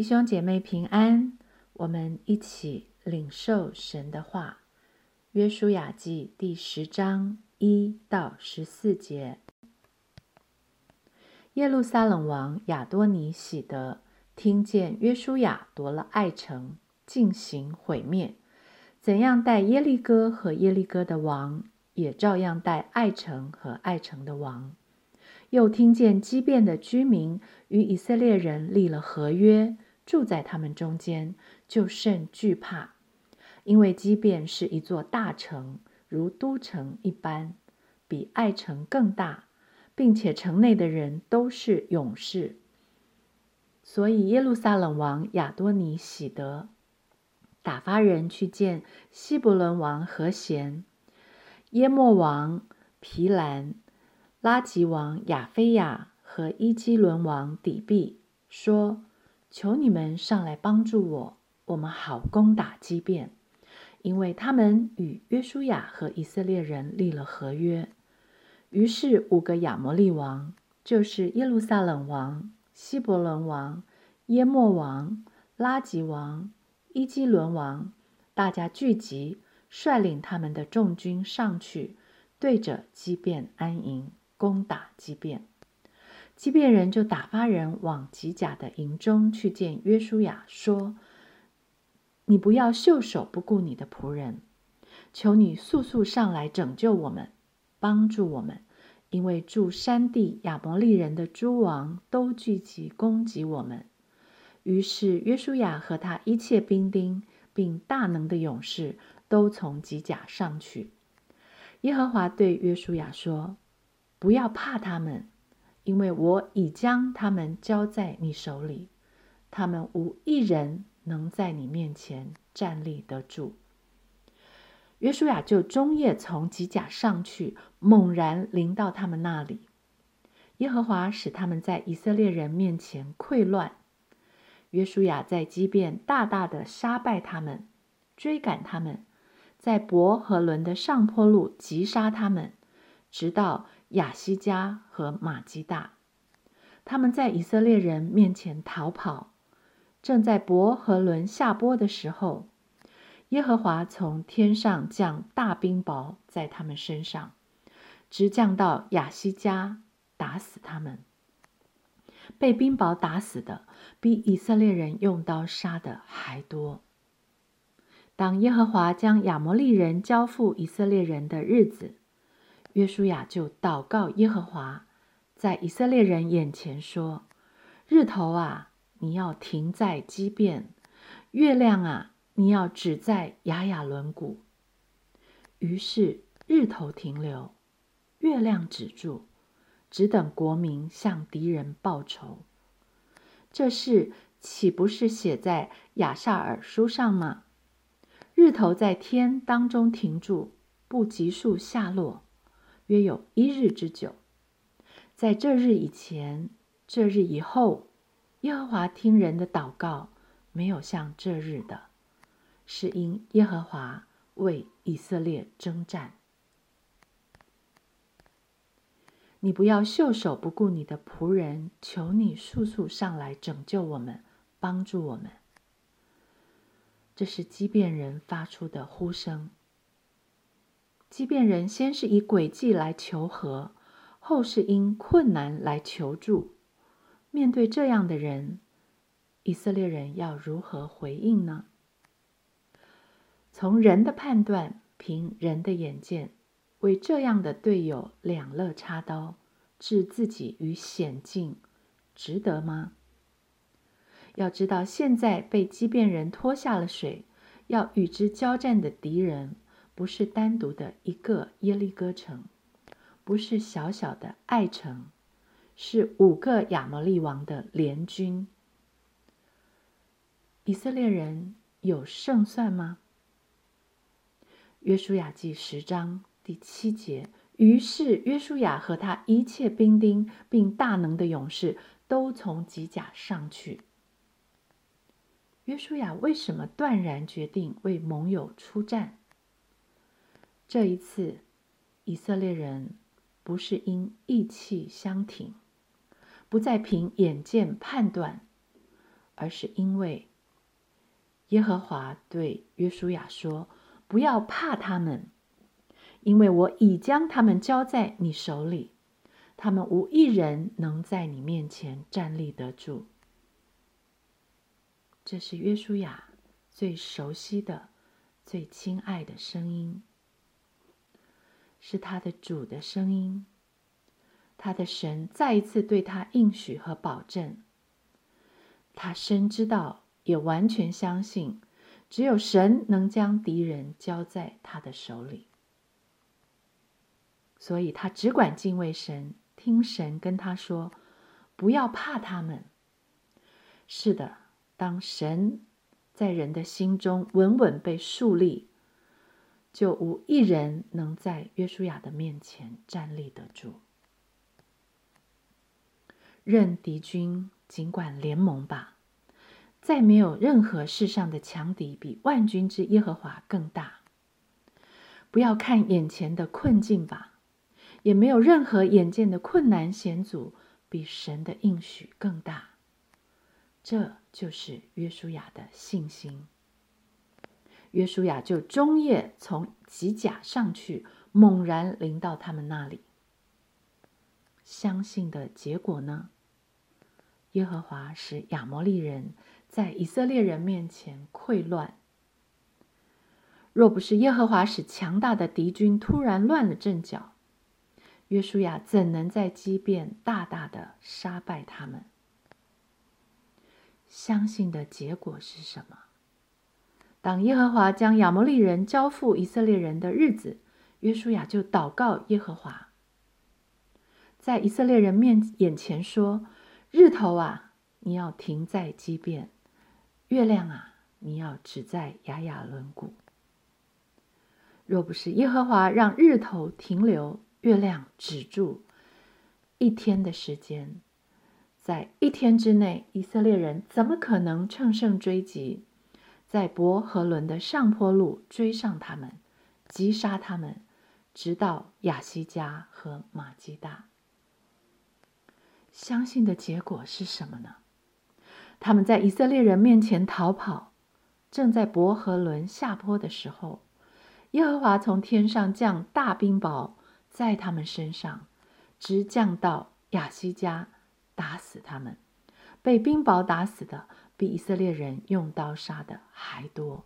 弟兄姐妹平安，我们一起领受神的话。约书亚记第十章一到十四节。耶路撒冷王亚多尼喜德听见约书亚夺了爱城，进行毁灭，怎样待耶利哥和耶利哥的王，也照样待爱城和爱城的王。又听见畸变的居民与以色列人立了合约，住在他们中间，就甚惧怕，因为即便是一座大城，如都城一般，比爱城更大，并且城内的人都是勇士。所以耶路撒冷王亚多尼喜德打发人去见希伯伦王和贤、耶莫王皮兰。拉吉王亚菲亚和伊基伦王底壁说：“求你们上来帮助我，我们好攻打基变，因为他们与约书亚和以色列人立了合约。”于是五个亚摩利王，就是耶路撒冷王、希伯伦王、耶莫王、拉吉王、伊基伦王，大家聚集，率领他们的众军上去，对着基变安营。攻打基变，基变人就打发人往吉甲的营中去见约书亚，说：“你不要袖手不顾你的仆人，求你速速上来拯救我们，帮助我们，因为住山地亚摩利人的诸王都聚集攻击我们。”于是约书亚和他一切兵丁，并大能的勇士都从吉甲上去。耶和华对约书亚说。不要怕他们，因为我已将他们交在你手里，他们无一人能在你面前站立得住。约书亚就终夜从吉甲上去，猛然临到他们那里。耶和华使他们在以色列人面前溃乱。约书亚在基变大大的杀败他们，追赶他们，在伯和伦的上坡路击杀他们，直到。亚西加和马基大，他们在以色列人面前逃跑，正在伯和伦下播的时候，耶和华从天上降大冰雹在他们身上，直降到亚西加，打死他们。被冰雹打死的比以色列人用刀杀的还多。当耶和华将亚摩利人交付以色列人的日子。约书亚就祷告耶和华，在以色列人眼前说：“日头啊，你要停在基变；月亮啊，你要止在雅雅伦谷。”于是日头停留，月亮止住，只等国民向敌人报仇。这事岂不是写在亚萨尔书上吗？日头在天当中停住，不急速下落。约有一日之久，在这日以前、这日以后，耶和华听人的祷告，没有像这日的，是因耶和华为以色列征战。你不要袖手不顾你的仆人，求你速速上来拯救我们，帮助我们。这是畸变人发出的呼声。即便人先是以诡计来求和，后是因困难来求助，面对这样的人，以色列人要如何回应呢？从人的判断，凭人的眼见，为这样的队友两肋插刀，置自己于险境，值得吗？要知道，现在被畸变人拖下了水，要与之交战的敌人。不是单独的一个耶利哥城，不是小小的爱城，是五个亚摩利王的联军。以色列人有胜算吗？约书亚记十章第七节。于是约书亚和他一切兵丁，并大能的勇士，都从吉甲上去。约书亚为什么断然决定为盟友出战？这一次，以色列人不是因意气相挺，不再凭眼见判断，而是因为耶和华对约书亚说：“不要怕他们，因为我已将他们交在你手里，他们无一人能在你面前站立得住。”这是约书亚最熟悉的、最亲爱的声音，是他的主的声音。他的神再一次对他应许和保证。他深知道，也完全相信，只有神能将敌人交在他的手里。所以他只管敬畏神，听神跟他说：“不要怕他们。”是的，当神在人的心中稳稳被树立，就无一人能在约书亚的面前站立得住。任敌军尽管联盟吧，再没有任何世上的强敌比万军之耶和华更大。不要看眼前的困境吧，也没有任何眼见的困难险阻比神的应许更大。这就是约书亚的信心。约书亚就终夜从吉甲上去，猛然临到他们那里。相信的结果呢？耶和华使亚摩利人在以色列人面前溃乱。若不是耶和华使强大的敌军突然乱了阵脚，约书亚怎能在激变大大的杀败他们？相信的结果是什么？当耶和华将亚摩利人交付以色列人的日子，约书亚就祷告耶和华。在以色列人面眼前说：“日头啊，你要停在畸变；月亮啊，你要止在雅雅轮毂。若不是耶和华让日头停留，月亮止住，一天的时间，在一天之内，以色列人怎么可能乘胜追击，在伯和伦的上坡路追上他们，击杀他们，直到亚西加和马基大？”相信的结果是什么呢？他们在以色列人面前逃跑，正在伯和伦下坡的时候，耶和华从天上降大冰雹在他们身上，直降到亚西加，打死他们。被冰雹打死的比以色列人用刀杀的还多。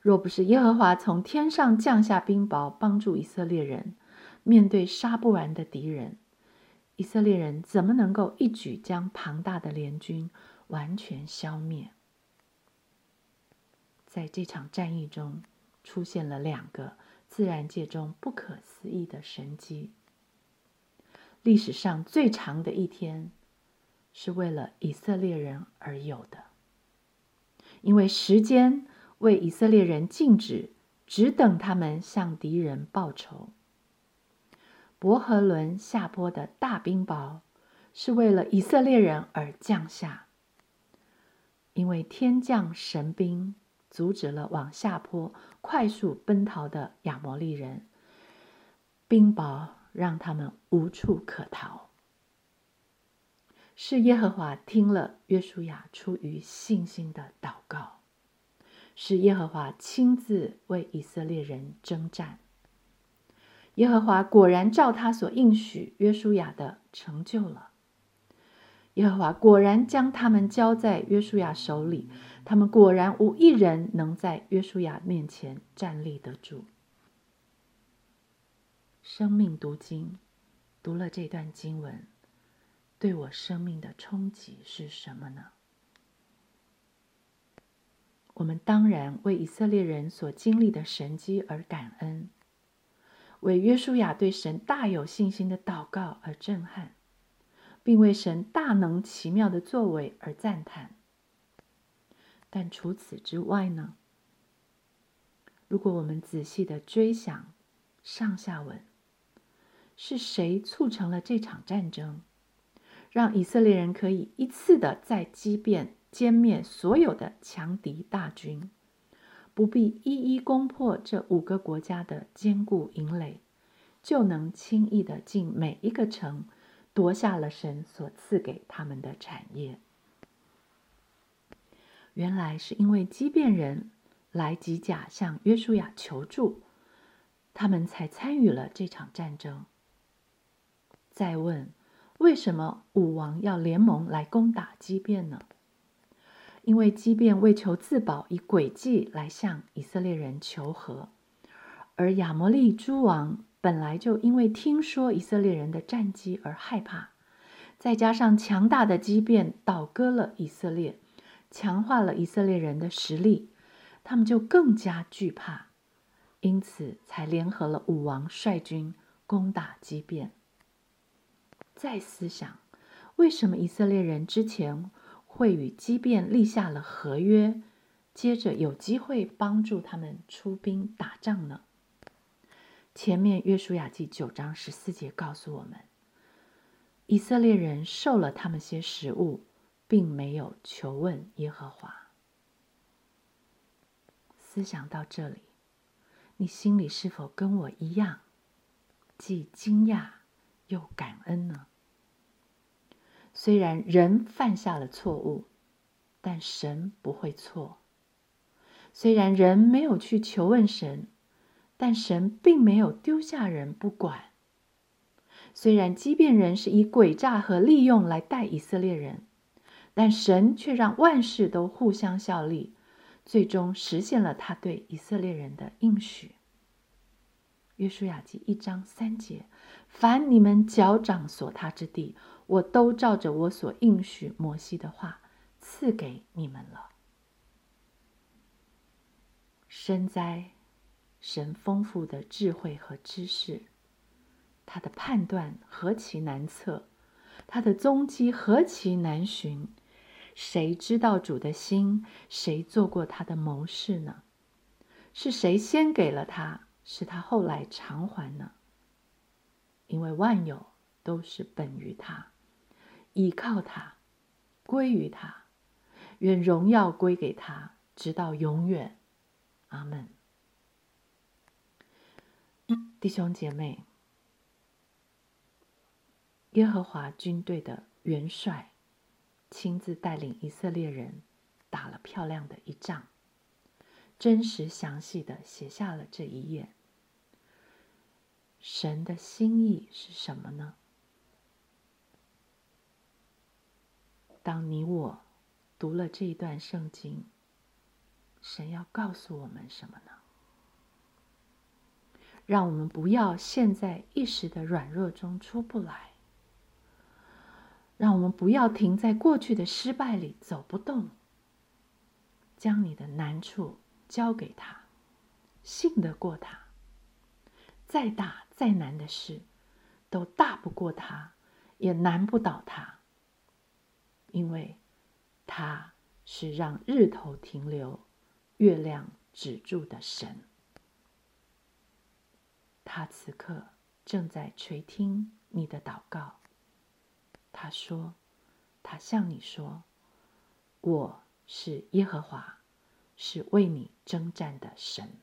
若不是耶和华从天上降下冰雹，帮助以色列人面对杀不完的敌人。以色列人怎么能够一举将庞大的联军完全消灭？在这场战役中，出现了两个自然界中不可思议的神迹。历史上最长的一天，是为了以色列人而有的，因为时间为以色列人静止，只等他们向敌人报仇。伯和伦下坡的大冰雹，是为了以色列人而降下。因为天降神兵，阻止了往下坡快速奔逃的亚摩利人，冰雹让他们无处可逃。是耶和华听了约书亚出于信心的祷告，是耶和华亲自为以色列人征战。耶和华果然照他所应许约书亚的成就了。耶和华果然将他们交在约书亚手里，他们果然无一人能在约书亚面前站立得住。生命读经，读了这段经文，对我生命的冲击是什么呢？我们当然为以色列人所经历的神迹而感恩。为约书亚对神大有信心的祷告而震撼，并为神大能奇妙的作为而赞叹。但除此之外呢？如果我们仔细的追想上下文，是谁促成了这场战争，让以色列人可以一次的在击变歼灭所有的强敌大军？不必一一攻破这五个国家的坚固营垒，就能轻易的进每一个城，夺下了神所赐给他们的产业。原来是因为畸变人来吉甲向约书亚求助，他们才参与了这场战争。再问，为什么武王要联盟来攻打畸变呢？因为畸变为求自保，以诡计来向以色列人求和，而亚摩利诸王本来就因为听说以色列人的战绩而害怕，再加上强大的畸变倒戈了以色列。强化了以色列人的实力，他们就更加惧怕，因此才联合了武王率军攻打畸变。再思想，为什么以色列人之前会与畸变立下了合约，接着有机会帮助他们出兵打仗呢？前面约书亚记九章十四节告诉我们，以色列人受了他们些食物。并没有求问耶和华。思想到这里，你心里是否跟我一样，既惊讶又感恩呢？虽然人犯下了错误，但神不会错；虽然人没有去求问神，但神并没有丢下人不管。虽然畸变人是以诡诈和利用来待以色列人。但神却让万事都互相效力，最终实现了他对以色列人的应许。约书亚记一章三节：凡你们脚掌所踏之地，我都照着我所应许摩西的话赐给你们了。深哉，神丰富的智慧和知识，他的判断何其难测，他的踪迹何其难寻。谁知道主的心？谁做过他的谋士呢？是谁先给了他，使他后来偿还呢？因为万有都是本于他，依靠他，归于他，愿荣耀归给他，直到永远。阿门。弟兄姐妹，耶和华军队的元帅。亲自带领以色列人打了漂亮的一仗，真实详细的写下了这一页。神的心意是什么呢？当你我读了这一段圣经，神要告诉我们什么呢？让我们不要陷在一时的软弱中出不来。让我们不要停在过去的失败里走不动。将你的难处交给他，信得过他。再大再难的事，都大不过他，也难不倒他。因为他是让日头停留、月亮止住的神。他此刻正在垂听你的祷告。他说：“他向你说，我是耶和华，是为你征战的神。”